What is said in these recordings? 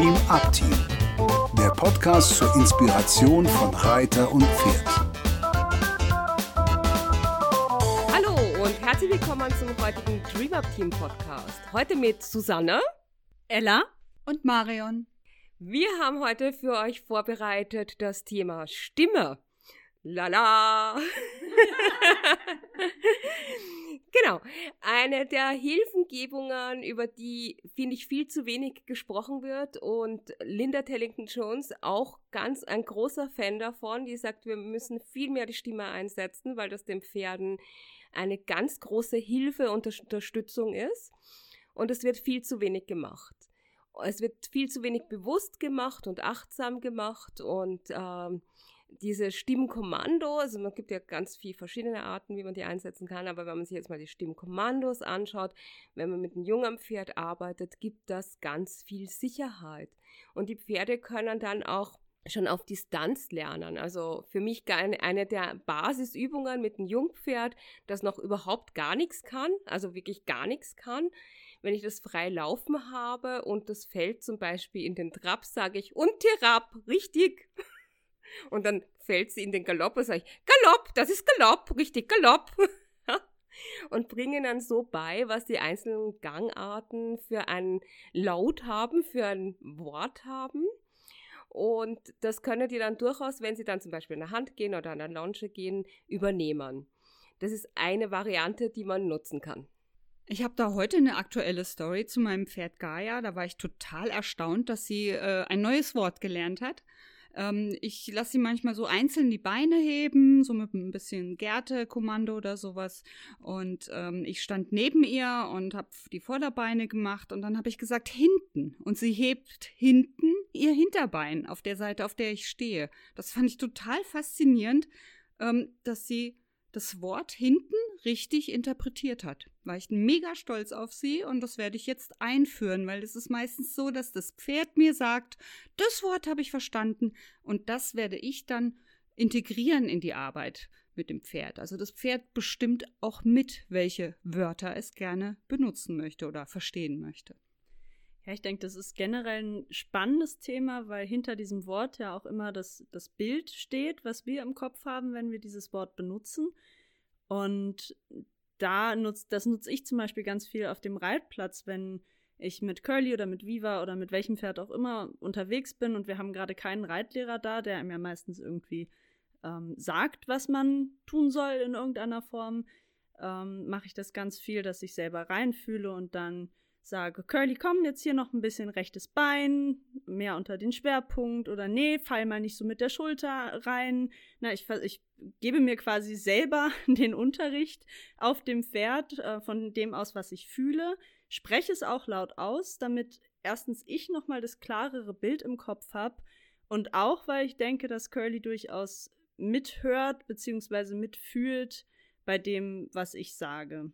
Dream Up Team, der Podcast zur Inspiration von Reiter und Pferd. Hallo und herzlich willkommen zum heutigen Dream Up Team Podcast. Heute mit Susanne, Ella und Marion. Wir haben heute für euch vorbereitet das Thema Stimme. Lala! genau. Eine der Hilfengebungen, über die, finde ich, viel zu wenig gesprochen wird und Linda Tellington Jones auch ganz ein großer Fan davon, die sagt, wir müssen viel mehr die Stimme einsetzen, weil das den Pferden eine ganz große Hilfe und Unterstützung ist. Und es wird viel zu wenig gemacht. Es wird viel zu wenig bewusst gemacht und achtsam gemacht und ähm, diese Stimmkommando, also man gibt ja ganz viele verschiedene Arten, wie man die einsetzen kann, aber wenn man sich jetzt mal die Stimmkommandos anschaut, wenn man mit einem jungen Pferd arbeitet, gibt das ganz viel Sicherheit. Und die Pferde können dann auch schon auf Distanz lernen. Also für mich eine der Basisübungen mit einem Jungpferd, das noch überhaupt gar nichts kann, also wirklich gar nichts kann. Wenn ich das frei laufen habe und das fällt zum Beispiel in den Trab, sage ich, und Tirab, richtig. Und dann fällt sie in den Galopp und sage ich, Galopp, das ist Galopp, richtig Galopp. und bringen dann so bei, was die einzelnen Gangarten für ein Laut haben, für ein Wort haben. Und das können die dann durchaus, wenn sie dann zum Beispiel in der Hand gehen oder an der Launche gehen, übernehmen. Das ist eine Variante, die man nutzen kann. Ich habe da heute eine aktuelle Story zu meinem Pferd Gaia. Da war ich total erstaunt, dass sie äh, ein neues Wort gelernt hat. Ähm, ich lasse sie manchmal so einzeln die Beine heben, so mit ein bisschen Gärte-Kommando oder sowas. Und ähm, ich stand neben ihr und habe die Vorderbeine gemacht und dann habe ich gesagt, hinten. Und sie hebt hinten ihr Hinterbein auf der Seite, auf der ich stehe. Das fand ich total faszinierend, ähm, dass sie das Wort hinten richtig interpretiert hat. War ich mega stolz auf sie und das werde ich jetzt einführen, weil es ist meistens so, dass das Pferd mir sagt, das Wort habe ich verstanden und das werde ich dann integrieren in die Arbeit mit dem Pferd. Also das Pferd bestimmt auch mit, welche Wörter es gerne benutzen möchte oder verstehen möchte. Ja, ich denke, das ist generell ein spannendes Thema, weil hinter diesem Wort ja auch immer das, das Bild steht, was wir im Kopf haben, wenn wir dieses Wort benutzen. Und da nutzt, das nutze ich zum Beispiel ganz viel auf dem Reitplatz, wenn ich mit Curly oder mit Viva oder mit welchem Pferd auch immer unterwegs bin und wir haben gerade keinen Reitlehrer da, der mir meistens irgendwie ähm, sagt, was man tun soll in irgendeiner Form, ähm, mache ich das ganz viel, dass ich selber reinfühle und dann sage, Curly, komm jetzt hier noch ein bisschen rechtes Bein, mehr unter den Schwerpunkt oder nee, fall mal nicht so mit der Schulter rein. Na, ich, ich gebe mir quasi selber den Unterricht auf dem Pferd äh, von dem aus, was ich fühle, spreche es auch laut aus, damit erstens ich nochmal das klarere Bild im Kopf habe und auch, weil ich denke, dass Curly durchaus mithört bzw. mitfühlt bei dem, was ich sage.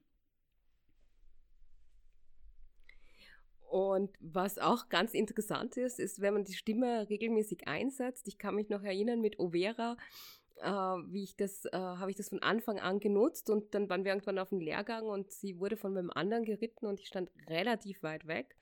Und was auch ganz interessant ist, ist, wenn man die Stimme regelmäßig einsetzt. Ich kann mich noch erinnern mit Overa, äh, wie ich das, äh, habe ich das von Anfang an genutzt und dann waren wir irgendwann auf dem Lehrgang und sie wurde von meinem anderen geritten und ich stand relativ weit weg.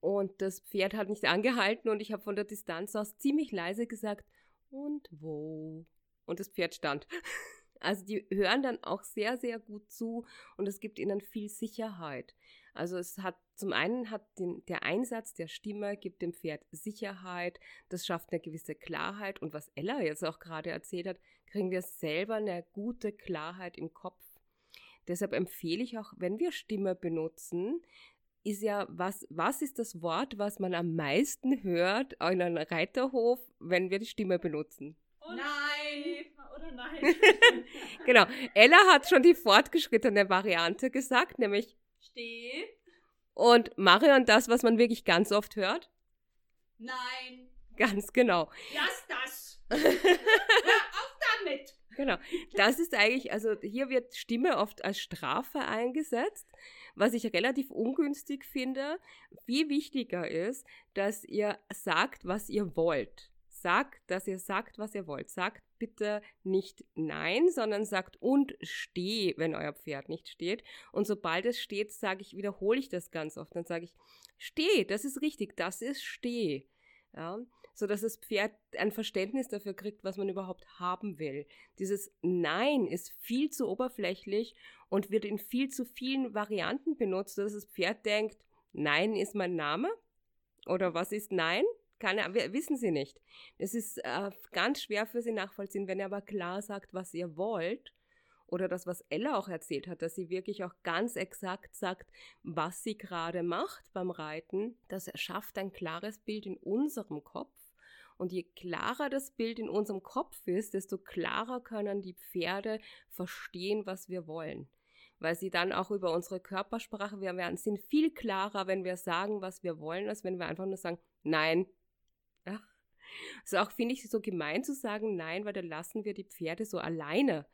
Und das Pferd hat nicht angehalten und ich habe von der Distanz aus ziemlich leise gesagt, und wo? Und das Pferd stand. Also die hören dann auch sehr, sehr gut zu und es gibt ihnen viel Sicherheit. Also es hat zum einen hat den, der Einsatz der Stimme gibt dem Pferd Sicherheit, das schafft eine gewisse Klarheit und was Ella jetzt auch gerade erzählt hat, kriegen wir selber eine gute Klarheit im Kopf. Deshalb empfehle ich auch, wenn wir Stimme benutzen, ist ja, was, was ist das Wort, was man am meisten hört in einem Reiterhof, wenn wir die Stimme benutzen? Und nein! Nein? genau. Ella hat schon die fortgeschrittene Variante gesagt, nämlich Steh. Und Marion das, was man wirklich ganz oft hört? Nein. Ganz genau. Lass das. Hör auf damit. Genau. Das ist eigentlich, also hier wird Stimme oft als Strafe eingesetzt, was ich relativ ungünstig finde. Viel wichtiger ist, dass ihr sagt, was ihr wollt sagt, dass ihr sagt, was ihr wollt. Sagt bitte nicht nein, sondern sagt und steh, wenn euer Pferd nicht steht. Und sobald es steht, sage ich, wiederhole ich das ganz oft. Dann sage ich, steh, das ist richtig, das ist steh. Ja, so dass das Pferd ein Verständnis dafür kriegt, was man überhaupt haben will. Dieses Nein ist viel zu oberflächlich und wird in viel zu vielen Varianten benutzt, dass das Pferd denkt, Nein ist mein Name oder was ist Nein? Kann wissen Sie nicht. Es ist äh, ganz schwer für Sie nachvollziehen, wenn er aber klar sagt, was ihr wollt oder das, was Ella auch erzählt hat, dass sie wirklich auch ganz exakt sagt, was sie gerade macht beim Reiten. Das erschafft ein klares Bild in unserem Kopf. Und je klarer das Bild in unserem Kopf ist, desto klarer können die Pferde verstehen, was wir wollen. Weil sie dann auch über unsere Körpersprache, wir werden, sind viel klarer, wenn wir sagen, was wir wollen, als wenn wir einfach nur sagen, nein. Ja. Also auch finde ich so gemein zu sagen, nein, weil dann lassen wir die Pferde so alleine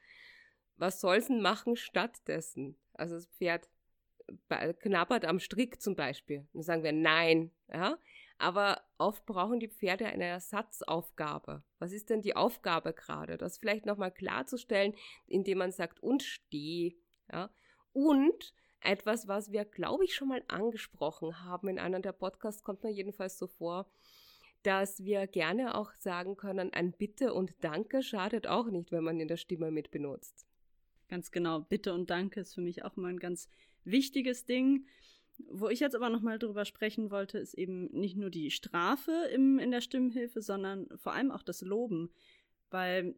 was soll's denn machen stattdessen? Also das Pferd knabbert am Strick zum Beispiel. Dann sagen wir nein, ja. Aber oft brauchen die Pferde eine Ersatzaufgabe. Was ist denn die Aufgabe gerade? Das vielleicht nochmal klarzustellen, indem man sagt, und steh, ja. Und etwas, was wir, glaube ich, schon mal angesprochen haben in einem der Podcasts, kommt mir jedenfalls so vor, dass wir gerne auch sagen können, ein Bitte und Danke schadet auch nicht, wenn man in der Stimme mit benutzt. Ganz genau. Bitte und Danke ist für mich auch immer ein ganz wichtiges Ding. Wo ich jetzt aber nochmal drüber sprechen wollte, ist eben nicht nur die Strafe im, in der Stimmhilfe, sondern vor allem auch das Loben. Weil,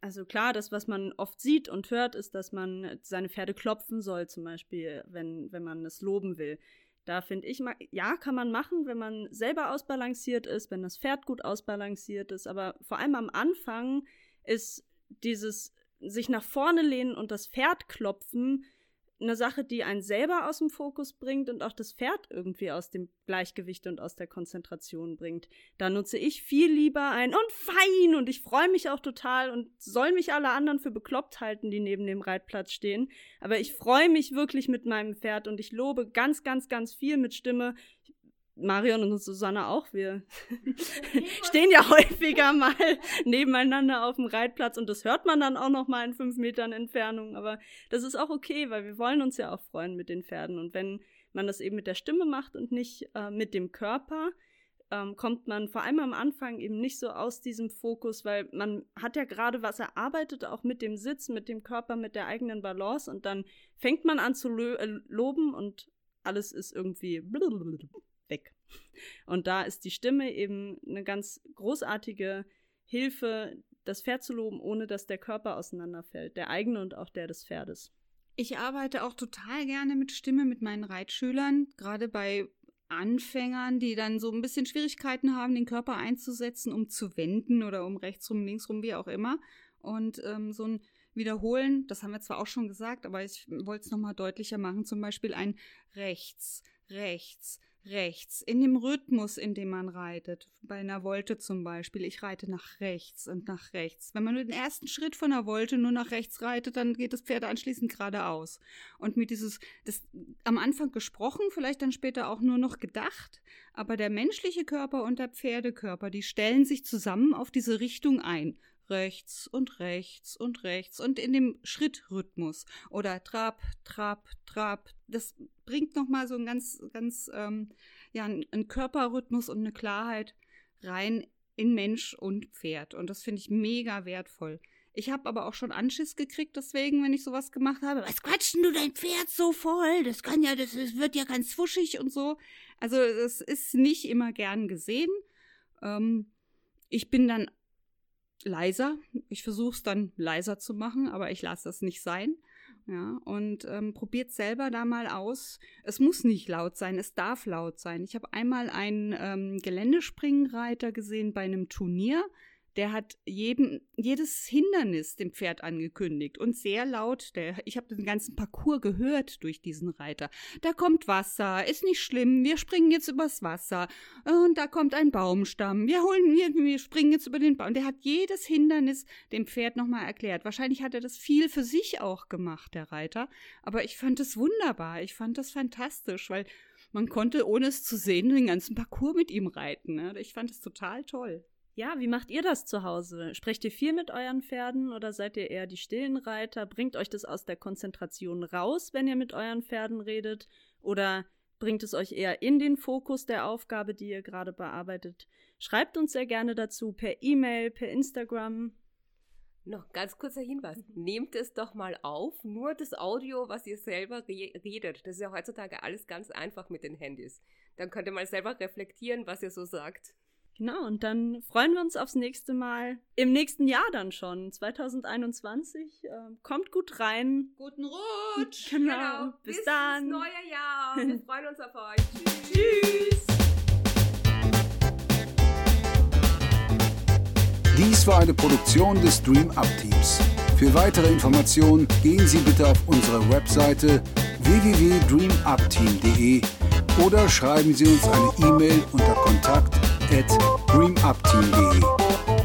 also klar, das, was man oft sieht und hört, ist, dass man seine Pferde klopfen soll, zum Beispiel, wenn, wenn man es loben will. Da finde ich, ja, kann man machen, wenn man selber ausbalanciert ist, wenn das Pferd gut ausbalanciert ist, aber vor allem am Anfang ist dieses sich nach vorne lehnen und das Pferd klopfen eine Sache, die einen selber aus dem Fokus bringt und auch das Pferd irgendwie aus dem Gleichgewicht und aus der Konzentration bringt. Da nutze ich viel lieber ein und fein und ich freue mich auch total und soll mich alle anderen für bekloppt halten, die neben dem Reitplatz stehen. Aber ich freue mich wirklich mit meinem Pferd und ich lobe ganz, ganz, ganz viel mit Stimme. Marion und Susanne auch, wir stehen ja häufiger mal nebeneinander auf dem Reitplatz und das hört man dann auch noch mal in fünf Metern Entfernung. Aber das ist auch okay, weil wir wollen uns ja auch freuen mit den Pferden. Und wenn man das eben mit der Stimme macht und nicht äh, mit dem Körper, ähm, kommt man vor allem am Anfang eben nicht so aus diesem Fokus, weil man hat ja gerade was erarbeitet, auch mit dem Sitz, mit dem Körper, mit der eigenen Balance und dann fängt man an zu lo äh, loben und alles ist irgendwie weg. Und da ist die Stimme eben eine ganz großartige Hilfe, das Pferd zu loben, ohne dass der Körper auseinanderfällt, der eigene und auch der des Pferdes. Ich arbeite auch total gerne mit Stimme mit meinen Reitschülern, gerade bei Anfängern, die dann so ein bisschen Schwierigkeiten haben, den Körper einzusetzen, um zu wenden oder um rechts rum, links rum, wie auch immer. Und ähm, so ein Wiederholen, das haben wir zwar auch schon gesagt, aber ich wollte es nochmal deutlicher machen, zum Beispiel ein rechts, rechts, rechts, in dem Rhythmus, in dem man reitet. Bei einer Wolte zum Beispiel. Ich reite nach rechts und nach rechts. Wenn man nur den ersten Schritt von der Wolte nur nach rechts reitet, dann geht das Pferd anschließend geradeaus. Und mit dieses, das am Anfang gesprochen, vielleicht dann später auch nur noch gedacht, aber der menschliche Körper und der Pferdekörper, die stellen sich zusammen auf diese Richtung ein rechts und rechts und rechts und in dem Schrittrhythmus oder Trab, Trab, Trab. Das bringt nochmal so einen ganz, ganz, ähm, ja, einen Körperrhythmus und eine Klarheit rein in Mensch und Pferd. Und das finde ich mega wertvoll. Ich habe aber auch schon Anschiss gekriegt, deswegen, wenn ich sowas gemacht habe. Was quatschen du dein Pferd so voll? Das kann ja, das, das wird ja ganz wuschig und so. Also, es ist nicht immer gern gesehen. Ähm, ich bin dann leiser. Ich versuche es dann leiser zu machen, aber ich lasse das nicht sein. Ja, und ähm, probiert selber da mal aus. Es muss nicht laut sein, es darf laut sein. Ich habe einmal einen ähm, Geländespringreiter gesehen bei einem Turnier der hat jedem, jedes Hindernis dem Pferd angekündigt und sehr laut. Der, ich habe den ganzen Parcours gehört durch diesen Reiter. Da kommt Wasser, ist nicht schlimm, wir springen jetzt übers Wasser. Und da kommt ein Baumstamm, wir holen, wir, wir springen jetzt über den Baum. Der hat jedes Hindernis dem Pferd nochmal erklärt. Wahrscheinlich hat er das viel für sich auch gemacht, der Reiter. Aber ich fand es wunderbar, ich fand das fantastisch, weil man konnte, ohne es zu sehen, den ganzen Parcours mit ihm reiten. Ne? Ich fand es total toll. Ja, wie macht ihr das zu Hause? Sprecht ihr viel mit euren Pferden oder seid ihr eher die stillen Reiter? Bringt euch das aus der Konzentration raus, wenn ihr mit euren Pferden redet? Oder Bringt es euch eher in den Fokus der Aufgabe, die ihr gerade bearbeitet? Schreibt uns sehr gerne dazu per E-Mail, per Instagram. Noch ganz kurzer Hinweis. Nehmt es doch mal auf, nur das Audio, was ihr selber re redet. Das ist ja heutzutage alles ganz einfach mit den Handys. Dann könnt ihr mal selber reflektieren, was ihr so sagt. Genau, und dann freuen wir uns aufs nächste Mal. Im nächsten Jahr dann schon, 2021. Äh, kommt gut rein. Guten Rutsch! Genau. genau. Bis, Bis dann. Bis neue Jahr. Wir freuen uns auf euch. Tschüss. Tschüss. Dies war eine Produktion des Dream Up Teams. Für weitere Informationen gehen Sie bitte auf unsere Webseite www.dreamupteam.de oder schreiben Sie uns eine E-Mail unter kontakt at dreamupteam.de.